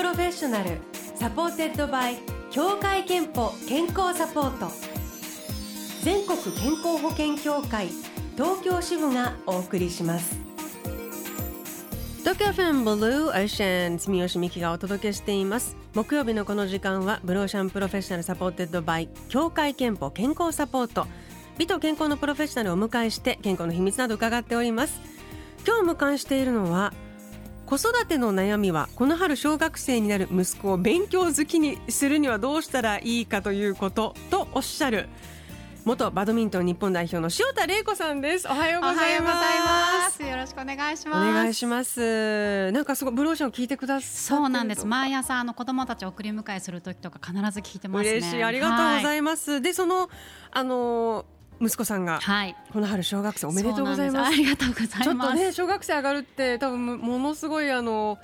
Professional supported by 協会けんぽ健康サポート。全国健康保険協会東京支部がお送りします。東京 FMブルーオーシャン住吉美紀がお届けしています。木曜日のこの時間はブルーオーシャン Professional supported by 協会けんぽ健康サポート。美と健康のプロフェッショナルをお迎えして健康の秘密など伺っております。今日迎えしているのは子育ての悩みはこの春小学生になる息子を勉強好きにするにはどうしたらいいかということとおっしゃる元バドミントン日本代表の塩田玲子さんです。おはようございます。よろしくお願いします。お願いしますなんかすごいブローション聞いてくださそうなんです毎朝あの子供たちを送り迎えする時と。か必ず聞いてますね嬉しいありがとうございます、はい、でそのあの息子さんが、はい、この春小学生おめでとうございます。ありがとうございます。ちょっとね小学生上がるって多分ものすごいあの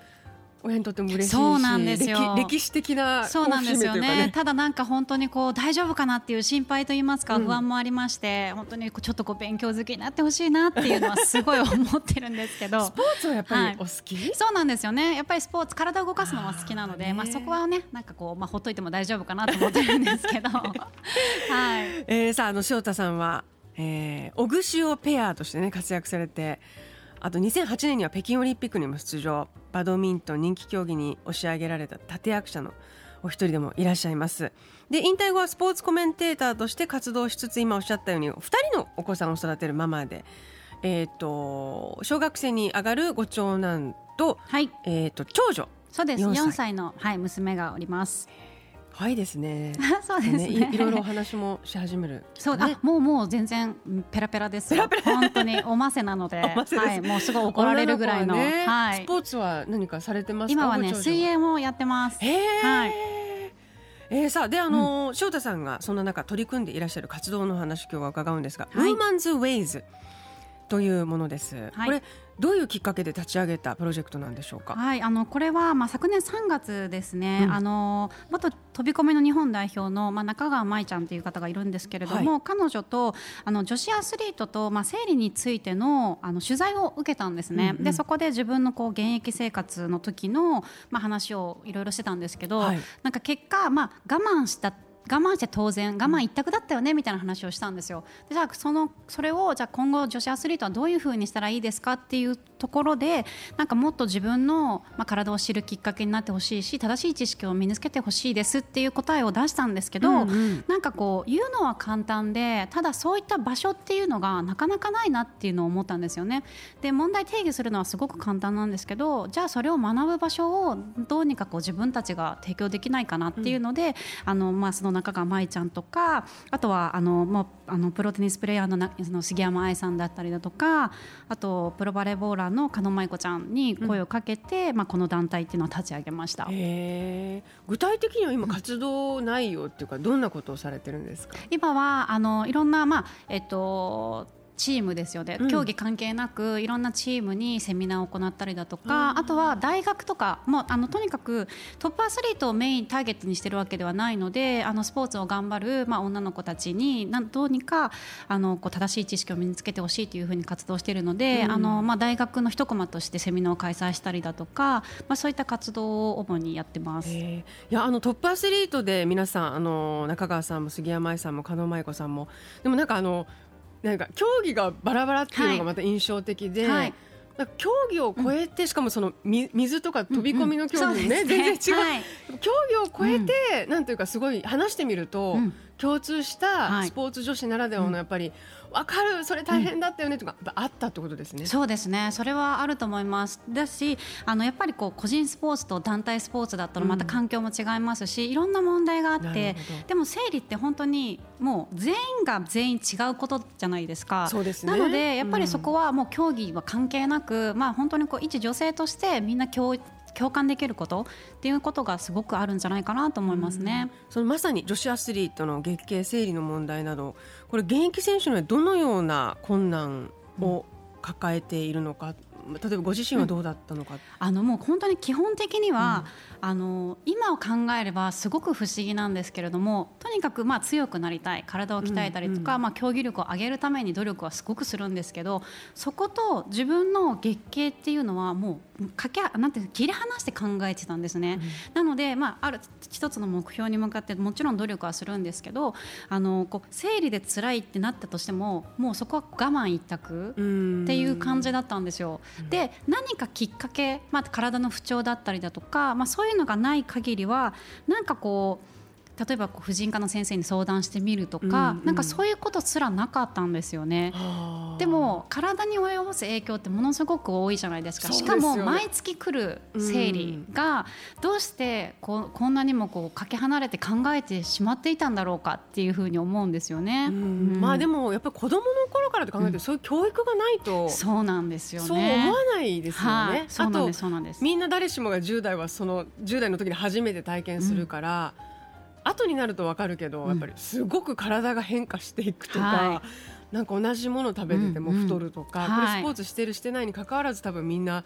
親にとっても嬉しいそうなんですよ。歴史的なそうなんですよね、ね、ただなんか本当にこう大丈夫かなっていう心配と言いますか不安もありまして、うん、本当にちょっとこう勉強好きになってほしいなっていうのはすごい思ってるんですけど。スポーツはやっぱりお好き、はい、そうなんですよね。やっぱりスポーツ体を動かすのは好きなのでまあそこはねなんかこうまあほっといても大丈夫かなと思ってるんですけど。はい、えー、さああの塩田さんはえー、オグシオペアとしてね活躍されてあと2008年には北京オリンピックにも出場。バドミントン人気競技に押し上げられた立役者のお一人でもいらっしゃいます。で引退後はスポーツコメンテーターとして活動しつつ今おっしゃったように2人のお子さんを育てるママで、えーと、小学生に上がるご長男と,、はい。えーと、長女。そうです。4, 4歳の、はい、娘がおります。はいですね。そうですねい。いろいろお話もし始める、ね、そう、あ、もうもう全然ペラペラです。ペラペラ本当におませなので、はい、もうすごい怒られるぐらいの、ね、はい。スポーツは何かされてます今はね、水泳もやってます。はい。えー、さあであの、うん、翔太さんがそんな中取り組んでいらっしゃる活動の話今日は伺うんですが、はい、ウーマンズウェイズというものです。はい、これどういうきっかけで立ち上げたプロジェクトなんでしょうか？はい、あのこれはまあ昨年3月ですね。うん、あの元飛び込みの日本代表のまあ中川舞ちゃんという方がいるんですけれども、はい、彼女とあの女子アスリートとまあ生理についてのあの取材を受けたんですね。うんうん、でそこで自分のこう現役生活の時のまあ話をいろいろしてたんですけど、はい、なんか結果まあ我慢した我慢して当然我慢一択だったよねみたいな話をしたんですよ。でじゃあそのそれをじゃあ今後女子アスリートはどういうふうにしたらいいですかっていうところでなんかもっと自分の、まあ、体を知るきっかけになってほしいし正しい知識を身につけてほしいですっていう答えを出したんですけど、うんうん、なんかこう言うのは簡単でただそういった場所っていうのがなかなかないなっていうのを思ったんですよね。で問題定義するのはすごく簡単なんですけどじゃあそれを学ぶ場所をどうにかこう自分たちが提供できないかなっていうので、うん、あのまあ、その中川舞ちゃんとかあとはあのもうあのプロテニスプレーヤーのなの杉山愛さんだったりだとかあとプロバレーボーラーの加納舞子ちゃんに声をかけて、うん、まあ、この団体っていうのを立ち上げました。具体的には今活動内容っていうか、どんなことをされてるんですか？今はあのいろんな、まあえっとチームですよね、競技関係なくいろんなチームにセミナーを行ったりだとか、うん、あとは大学とかもあのとにかくトップアスリートをメインターゲットにしてるわけではないのであのスポーツを頑張る、まあ、女の子たちになんどうにかあのこう正しい知識を身につけてほしいというふうに活動しているので、うん、あのまあ、大学の一コマとしてセミナーを開催したりだとか、まあ、そういった活動を主にやってます。いやあのトップアスリートで皆さんあの中川さんも杉山愛さんも加納舞子さんもでもなんかあのなんか競技がバラバラっていうのがまた印象的で。はい。競技を超えて、うん、しかもその水とか飛び込みの競技もね全然違う、はい、競技を超えて、うん、なんというかすごい話してみると、うん、共通したスポーツ女子ならではのやっぱり、わかるそれ大変だったよねとか、あったってことですね。そうですね。それはあると思います。だしあのやっぱりこう個人スポーツと団体スポーツだったらまた環境も違いますし、うん、いろんな問題があってでも生理って本当にもう全員が全員違うことじゃないですか。そうですね。なのでやっぱりそこはもう競技は関係なく、まあ本当にこう一女性としてみんな共共感できることっていうことがすごくあるんじゃないかなと思いますね。そのまさに女子アスリートの月経生理の問題などこれ現役選手にはどのような困難を抱えているのか、例えばご自身はどうだったのか、うん、あのもう本当に基本的には、うん、あの今を考えればすごく不思議なんですけれどもとにかくまあ強くなりたい体を鍛えたりとか、うんうん、まあ、競技力を上げるために努力はすごくするんですけどそこと自分の月経っていうのはもうかけなんて切り離して考えてたんですね。なので、まあ、ある一つの目標に向かってもちろん努力はするんですけどあのこう生理で辛いってなったとしてももうそこは我慢一択っていう感じだったんですよ。で何かきっかけ、まあ、体の不調だったりだとか、まあ、そういうのがない限りはなんかこう例えば婦人科の先生に相談してみるとか、うんうん、なんかそういうことすらなかったんですよね。でも体に及ぼす影響ってものすごく多いじゃないですか。すね、しかも毎月来る生理がどうしてここんなにもこうかけ離れて考えてしまっていたんだろうかっていうふうに思うんですよね。うん、まあでもやっぱり子供の頃からと考えて、そういう教育がないとそうなんですよね。そう思わないですよね。はい、そうなんですそうなんです。みんな誰しもが10代はその10代の時に初めて体験するから。うん後になると分かるけど、うん、やっぱりすごく体が変化していくとか、はい、なんか同じもの食べてても太るとか、うん。うん、これスポーツしてるしてないにかかわらず多分みんな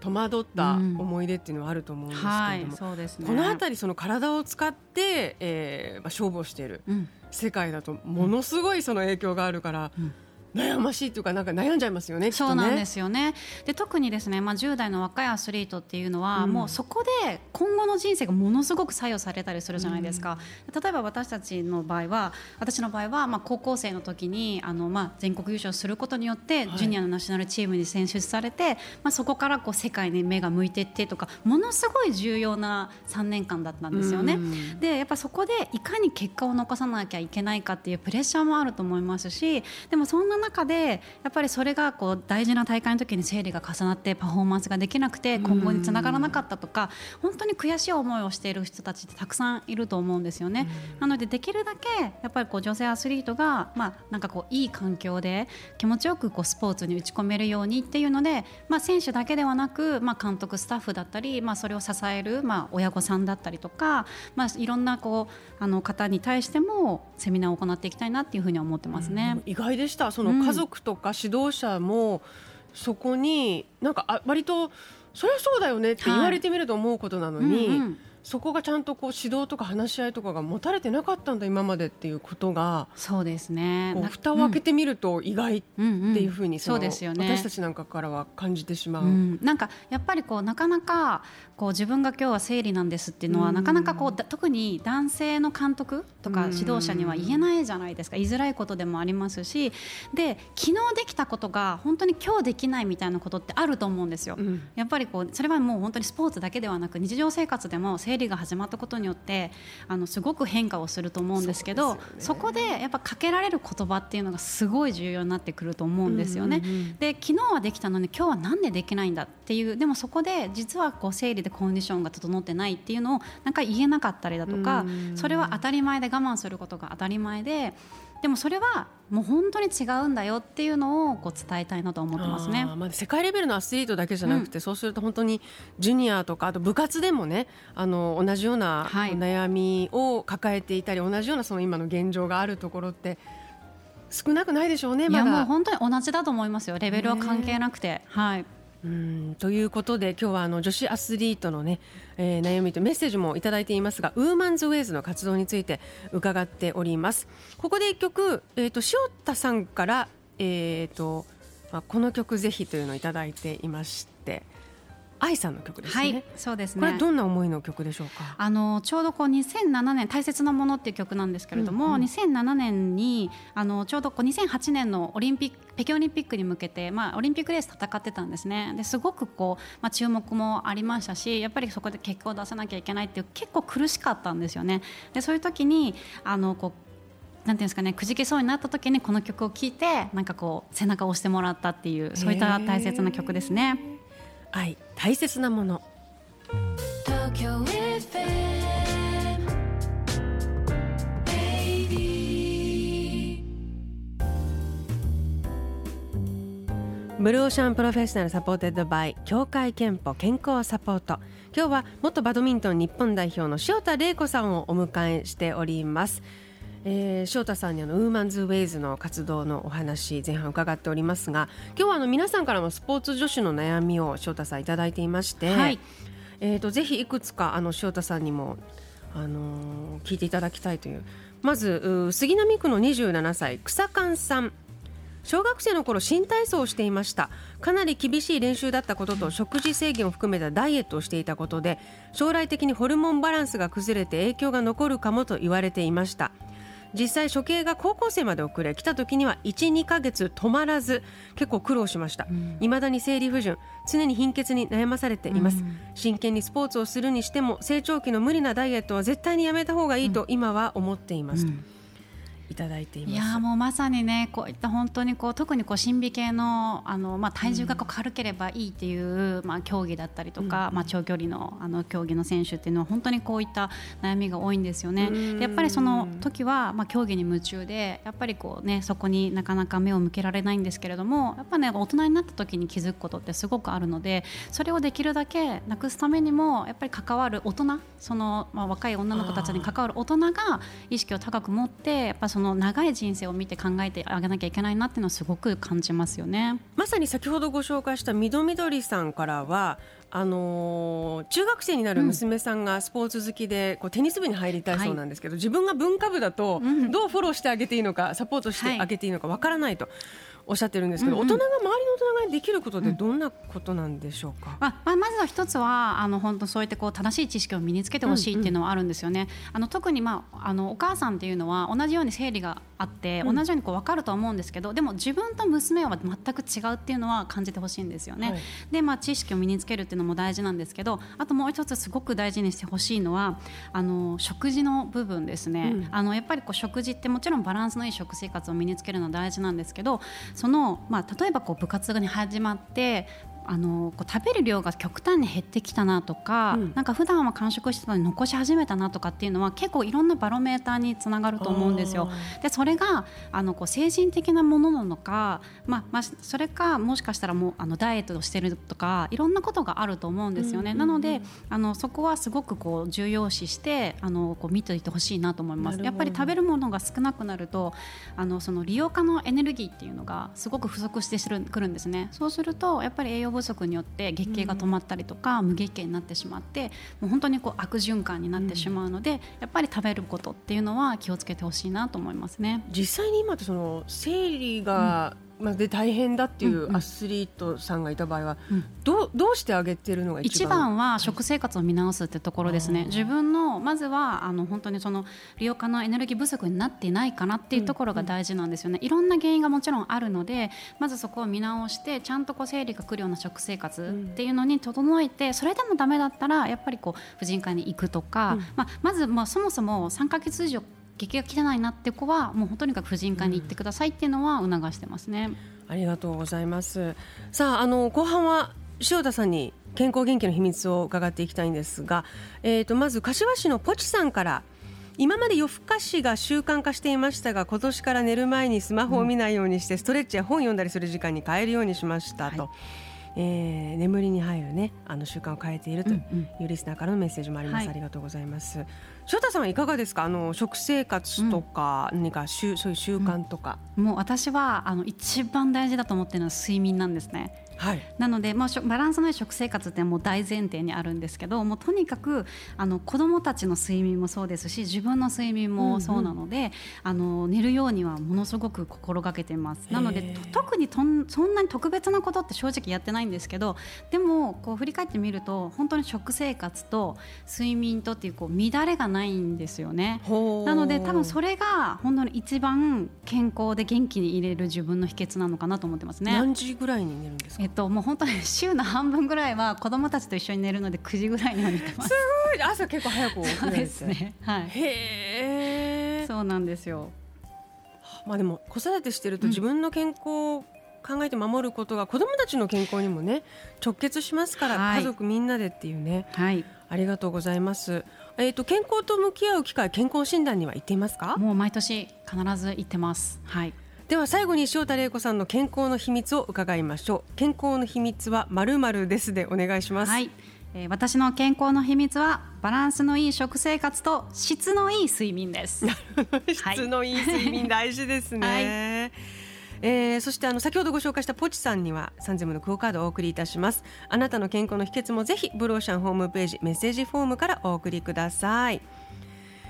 戸惑った思い出っていうのはあると思うんですけれども、はいね、この辺りその体を使って、えーまあ、勝負をしている世界だとものすごいその影響があるから。うん悩ましいというかなんか悩んじゃいますよね。そうなんですよね。で特にですね、まあ10代の若いアスリートっていうのは、うん、もうそこで今後の人生がものすごく左右されたりするじゃないですか。うん、例えば私たちの場合は、私の場合はまあ高校生の時にあのまあ全国優勝することによって、ジュニアのナショナルチームに選出されて、まあそこからこう世界に目が向いていってとか、ものすごい重要な3年間だったんですよね。うん、でやっぱそこでいかに結果を残さなきゃいけないかっていうプレッシャーもあると思いますし、でもそんな中でやっぱりそれがこう大事な大会の時に生理が重なってパフォーマンスができなくて今後につながらなかったとか本当に悔しい思いをしている人たちってたくさんいると思うんですよね。なのでできるだけやっぱりこう女性アスリートがまあなんかこういい環境で気持ちよくこうスポーツに打ち込めるようにっていうので、まあ、選手だけではなく、まあ、監督スタッフだったり、まあ、それを支える、まあ、親御さんだったりとか、まあ、いろんなこうあの方に対してもセミナーを行っていきたいなっていうふうに思ってますね。意外でしたその家族とか指導者もそこになんかあ割とそりゃそうだよねって言われてみると思うことなのに、はいうんうんそこがちゃんとこう指導とか話し合いとかが持たれてなかったんだ今までっていうことがそうですね。蓋を開けてみると意外っていうふうにそうですよね。私たちなんかからは感じてしまう、うん、なんかやっぱりこうなかなかこう自分が今日は生理なんですっていうのは、なかなかこう特に男性の監督とか指導者には言えないじゃないですか。言いづらいことでもありますし。で昨日できたことが本当に今日できないみたいなことってあると思うんですよ。うん、やっぱりこうそれはもう本当にスポーツだけではなく日常生活でも生理が始まったことによってあのすごく変化をすると思うんですけどそこでやっぱかけられる言葉っていうのがすごい重要になってくると思うんですよね。で昨日はできたのに今日はなんでできないんだっていうでもそこで実はこう生理でコンディションが整ってないっていうのをなんか言えなかったりだとかそれは当たり前で我慢することが当たり前ででもそれはもう本当に違うんだよっていうのをこう伝えたいなと思ってますね。まあ、世界レベルのアスリートだけじゃなくて、うん、そうすると本当にジュニアとかあと部活でもねあの同じような悩みを抱えていたり、はい、同じようなその今の現状があるところって少なくないでしょうね。ま、いやもう本当に同じだと思いますよ。レベルは関係なくて、はい。うんということで今日はあの女子アスリートのね、えー、悩みとメッセージもいただいていますがウーマンズウェイズの活動について伺っております。ここで一曲、えーと、塩田さんから、えーとまあ、この曲ぜひというのをいただいていまして愛さんの曲ですね。はい、そうですね。これどんな思いの曲でしょうか？あのちょうどこう2007年大切なものっていう曲なんですけれども、うんうん、2007年にあのちょうどこう2008年のオリンピック北京オリンピックに向けてまあオリンピックレース戦ってたんですね。ですごくこうまあ注目もありましたし、やっぱりそこで結果を出さなきゃいけないっていう結構苦しかったんですよね。でそういう時にあのこうなんていうんですかねくじけそうになった時にこの曲を聴いてなんかこう背中を押してもらったっていうそういった大切な曲ですね。はい大切なもの。ブルーオーシャン Professional supported by 協会けんぽ健康サポート。今日は元バドミントン日本代表の塩田玲子さんをお迎えしております。えー、翔太さんにあのウーマンズウェイズの活動のお話前半伺っておりますが今日はあの皆さんからもスポーツ女子の悩みを翔太さんいただいていまして、はい、えーと、ぜひいくつかあの翔太さんにも、あのー、聞いていただきたいという。まず杉並区の27歳草勘さん。小学生の頃新体操をしていました。かなり厳しい練習だったことと食事制限を含めたダイエットをしていたことで将来的にホルモンバランスが崩れて影響が残るかもと言われていました実際処刑が高校生まで遅れ来た時には12ヶ月止まらず結構苦労しました、いまだに生理不順常に貧血に悩まされています、うん、真剣にスポーツをするにしても成長期の無理なダイエットは絶対にやめた方がいいと今は思っています、うんいただいています。いやもうまさにねこういった本当にこう特にこう審美系のあの、まあ、体重がこう軽ければいいっていう、うん、まあ、競技だったりとか、うん、まあ、長距離のあの競技の選手っていうのは本当にこういった悩みが多いんですよね。やっぱりその時は、まあ、競技に夢中でやっぱりこう、ね、そこになかなか目を向けられないんですけれどもやっぱね大人になった時に気づくことってすごくあるのでそれをできるだけなくすためにもやっぱり関わる大人その、まあ、若い女の子たちに関わる大人が意識を高く持ってやっぱその長い人生を見て考えてあげなきゃいけないなっていうのはすごく感じますよね。まさに先ほどご紹介したみどみどりさんからはあのー、中学生になる娘さんがスポーツ好きで、こうテニス部に入りたいそうなんですけど、はい、自分が文化部だとどうフォローしてあげていいのかサポートしてあげていいのかわからないと。おっしゃってるんですけど、うんうん、大人が周りの大人ができることってどんなことなんでしょうか、うん、まあ、まずは一つはあの本当そうやってこう正しい知識を身につけてほしいっていうのはあるんですよね。うんうん、あの特に、まあ、あのお母さんっていうのは同じように生理があって、同じようにこう分かると思うんですけどでも自分と娘は全く違うっていうのは感じてほしいんですよね。はい、で、まあ、知識を身につけるっていうのも大事なんですけどあともう一つすごく大事にしてほしいのはあの食事の部分ですね。うん、あのやっぱりこう食事ってもちろんバランスのいい食生活を身につけるのは大事なんですけどその、まあ、例えばこう部活に始まってあのこう食べる量が極端に減ってきたなとか、うん、なんか普段は完食してたのに残し始めたなとかっていうのは結構いろんなバロメーターにつながると思うんですよ。でそれがあのこう精神的なものなのか、まあまあ、それかもしかしたらもうあのダイエットをしてるとかいろんなことがあると思うんですよね。なのであのそこはすごくこう重要視してあのこう見ていてほしいなと思います。やっぱり食べるものが少なくなるとあのその利用化のエネルギーっていうのがすごく不足してくるんですね。そうするとやっぱり栄養不足によって月経が止まったりとか、無月経になってしまってもう本当にこう悪循環になってしまうので、やっぱり食べることっていうのは気をつけてほしいなと思いますね。実際に今ってその生理が、まあ、で大変だっていうアスリートさんがいた場合は、うん。うん、どうどうしてあげてるのが一番？は食生活を見直すってところですね、自分のまずはあの本当にその利用可能エネルギー不足になっていないかなっていうところが大事なんですよね、うん。うん、いろんな原因がもちろんあるのでまずそこを見直してちゃんとこう生理が来るような食生活っていうのに整えてそれでもダメだったらやっぱりこう婦人科に行くとか、うん、まあ、まずまあそもそも3か月以上激が汚いなって子はもうとにかく婦人科に行ってくださいっていうのは促してますね。ありがとうございます。さあ、あの後半は塩田さんに健康元気の秘密を伺っていきたいんですが、えー、とまず柏市のポチさんから今まで夜更かしが習慣化していましたが今年から寝る前にスマホを見ないようにしてストレッチや本読んだりする時間に変えるようにしましたと。はいえー、眠りに入るねあの習慣を変えているというリスナーからのメッセージもあります、うんうん、ありがとうございます。翔太さんはいかがですか？あの食生活とか、何かしゅそういう習慣とか、うん、もう私はあの一番大事だと思ってるのは睡眠なんですねはい、なので、まあ、バランスのいい食生活ってもう大前提にあるんですけどもうとにかくあの子どもたちの睡眠もそうですし自分の睡眠もそうなので、うんうん、あの寝るようにはものすごく心がけてます。なので特にとんそんなに特別なことって正直やってないんですけどでもこう振り返ってみると本当に食生活と睡眠とっていうこう乱れがないんですよね。なので多分それが本当に一番健康で元気に入れる自分の秘訣なのかなと思ってますね。何時ぐらいに寝るんですか？えっと、もう本当に 週の半分ぐらいは子供たちと一緒に寝るので9時ぐらいには寝てます。すごい朝結構早く起きるんですね。はい。へえ。そうなんですよ。まあでも子育てしてると自分の健康を考えて守ることが子供たちの健康にもね直結しますから、はい、家族みんなでっていうね。はい。ありがとうございます。えっ、ー、と健康と向き合う機会健康診断には行っていますか？もう毎年必ず行ってます。はい。では最後に塩田玲子さんの健康の秘密を伺いましょう。健康の秘密はまるまるですでお願いします。はい。えー、私の健康の秘密はバランスのいい食生活と質のいい睡眠です。質のいい睡眠大事ですね、はい、えー、そしてあの先ほどご紹介したポチさんにはサンゼムのクオカードをお送りいたします。あなたの健康の秘訣もぜひブローシャンホームページメッセージフォームからお送りください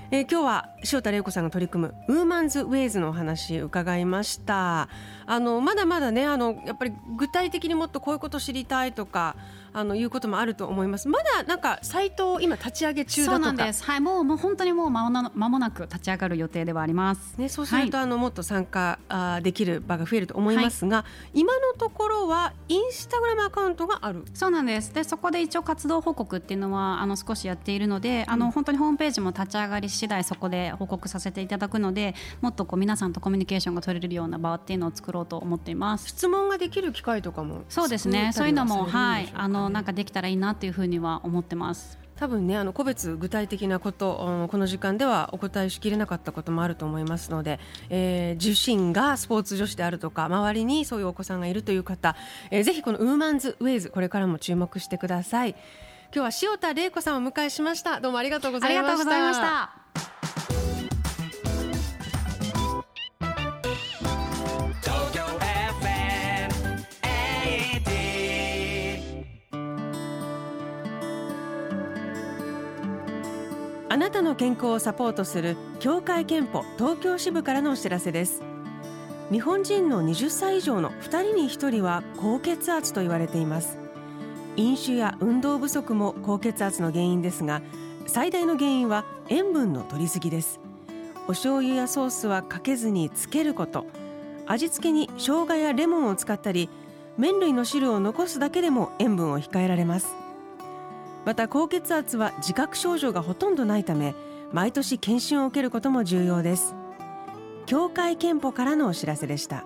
えー、今日は塩田玲子さんが取り組むウーマンズウェイズのお話伺いました。あのまだまだねあのやっぱり具体的にもっとこういうこと知りたいとかあのいうこともあると思います。まだなんかサイトを今立ち上げ中そうなんです。はいもうもう本当にもう間もなく立ち上がる予定ではあります。ねそうすると、はい、あのもっと参加あできる場が増えると思いますが、はい、今のところはインスタグラムアカウントがある。そうなんです。でそこで一応活動報告っていうのはあの少しやっているので、うん、あの本当にホームページも立ち上がり次第そこで報告させていただくのでもっとこう皆さんとコミュニケーションが取れるような場っていうのを作ろうと思っています。質問ができる機会とかもそうですね。そういうのもはいあのなんかできたらいいなっていうふうには思ってます。多分ねあの個別具体的なこと、この時間ではお答えしきれなかったこともあると思いますので、えー、自身がスポーツ女子であるとか周りにそういうお子さんがいるという方、えー、ぜひこのウーマンズウェイズこれからも注目してください今日は塩田玲子さんをお迎えしました。どうもありがとうございました。あなたの健康をサポートする協会憲法東京支部からのお知らせです。日本人の20歳以上の2人に1人は高血圧と言われています飲酒や運動不足も高血圧の原因ですが最大の原因は塩分の摂りすぎです。お醤油やソースはかけずにつけること。味付けに生姜やレモンを使ったり麺類の汁を残すだけでも塩分を控えられます。また高血圧は自覚症状がほとんどないため毎年健診を受けることも重要です。協会けんぽからのお知らせでした。